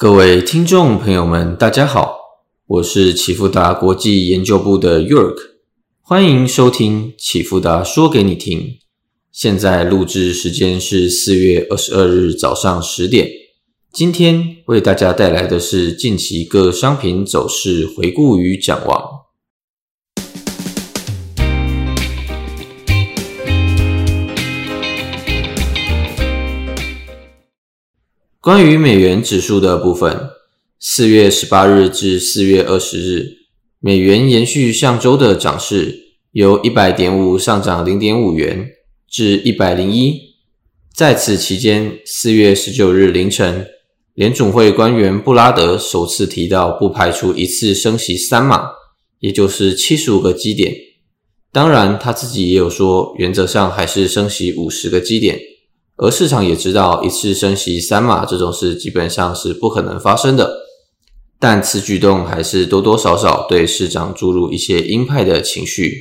各位听众朋友们，大家好，我是启富达国际研究部的 York，欢迎收听启富达说给你听。现在录制时间是四月二十二日早上十点。今天为大家带来的是近期各商品走势回顾与展望。关于美元指数的部分，四月十八日至四月二十日，美元延续上周的涨势，由一百点五上涨零点五元至一百零一。在此期间，四月十九日凌晨，联总会官员布拉德首次提到不排除一次升息三码，也就是七十五个基点。当然，他自己也有说，原则上还是升息五十个基点。而市场也知道，一次升息三码这种事基本上是不可能发生的，但此举动还是多多少少对市场注入一些鹰派的情绪。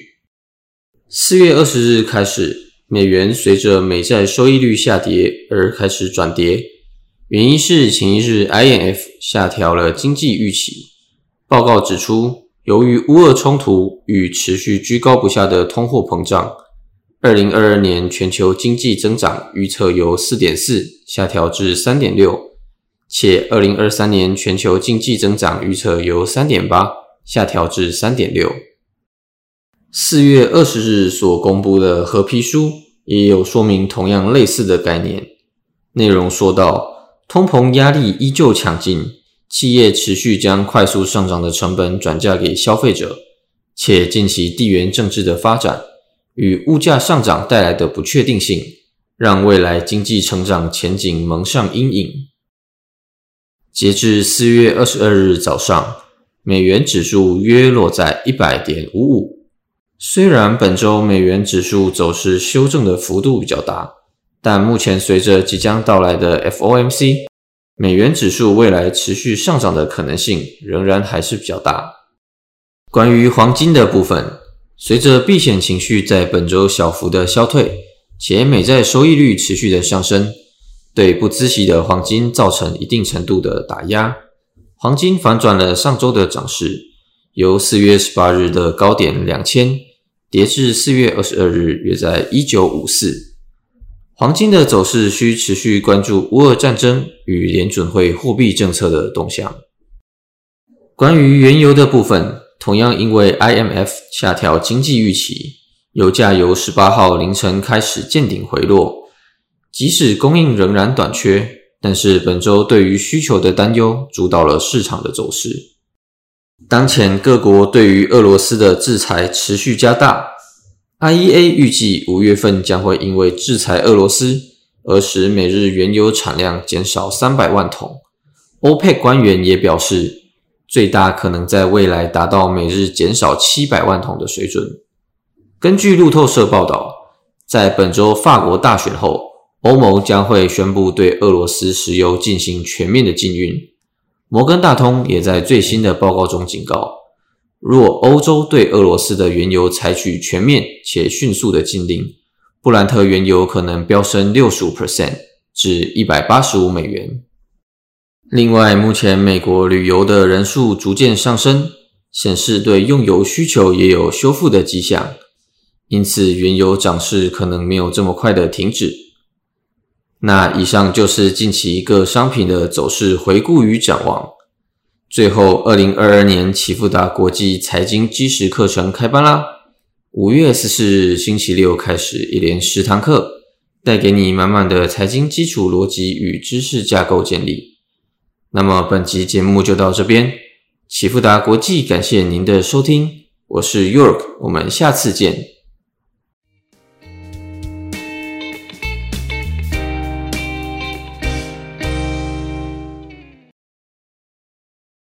四月二十日开始，美元随着美债收益率下跌而开始转跌，原因是前一日 INF 下调了经济预期。报告指出，由于乌俄冲突与持续居高不下的通货膨胀。二零二二年全球经济增长预测由四点四下调至三点六，且二零二三年全球经济增长预测由三点八下调至三点六。四月二十日所公布的合批书也有说明同样类似的概念，内容说到，通膨压力依旧强劲，企业持续将快速上涨的成本转嫁给消费者，且近期地缘政治的发展。与物价上涨带来的不确定性，让未来经济成长前景蒙上阴影。截至四月二十二日早上，美元指数约落在一百点五五。虽然本周美元指数走势修正的幅度比较大，但目前随着即将到来的 FOMC，美元指数未来持续上涨的可能性仍然还是比较大。关于黄金的部分。随着避险情绪在本周小幅的消退，且美债收益率持续的上升，对不孳息的黄金造成一定程度的打压。黄金反转了上周的涨势，由四月十八日的高点两千跌至四月二十二日约在一九五四。黄金的走势需持续关注乌俄战争与联准会货币政策的动向。关于原油的部分。同样因为 IMF 下调经济预期，油价由十八号凌晨开始见顶回落。即使供应仍然短缺，但是本周对于需求的担忧主导了市场的走势。当前各国对于俄罗斯的制裁持续加大，IEA 预计五月份将会因为制裁俄罗斯而使每日原油产量减少三百万桶。OPEC 官员也表示。最大可能在未来达到每日减少七百万桶的水准。根据路透社报道，在本周法国大选后，欧盟将会宣布对俄罗斯石油进行全面的禁运。摩根大通也在最新的报告中警告，若欧洲对俄罗斯的原油采取全面且迅速的禁令，布兰特原油可能飙升六十五 percent 至一百八十五美元。另外，目前美国旅游的人数逐渐上升，显示对用油需求也有修复的迹象，因此原油涨势可能没有这么快的停止。那以上就是近期各商品的走势回顾与展望。最后，二零二二年启富达国际财经基石课程开班啦！五月十四日星期六开始，一连十堂课，带给你满满的财经基础逻辑与知识架构建立。那么本集节目就到这边，启富达国际感谢您的收听，我是 York，我们下次见。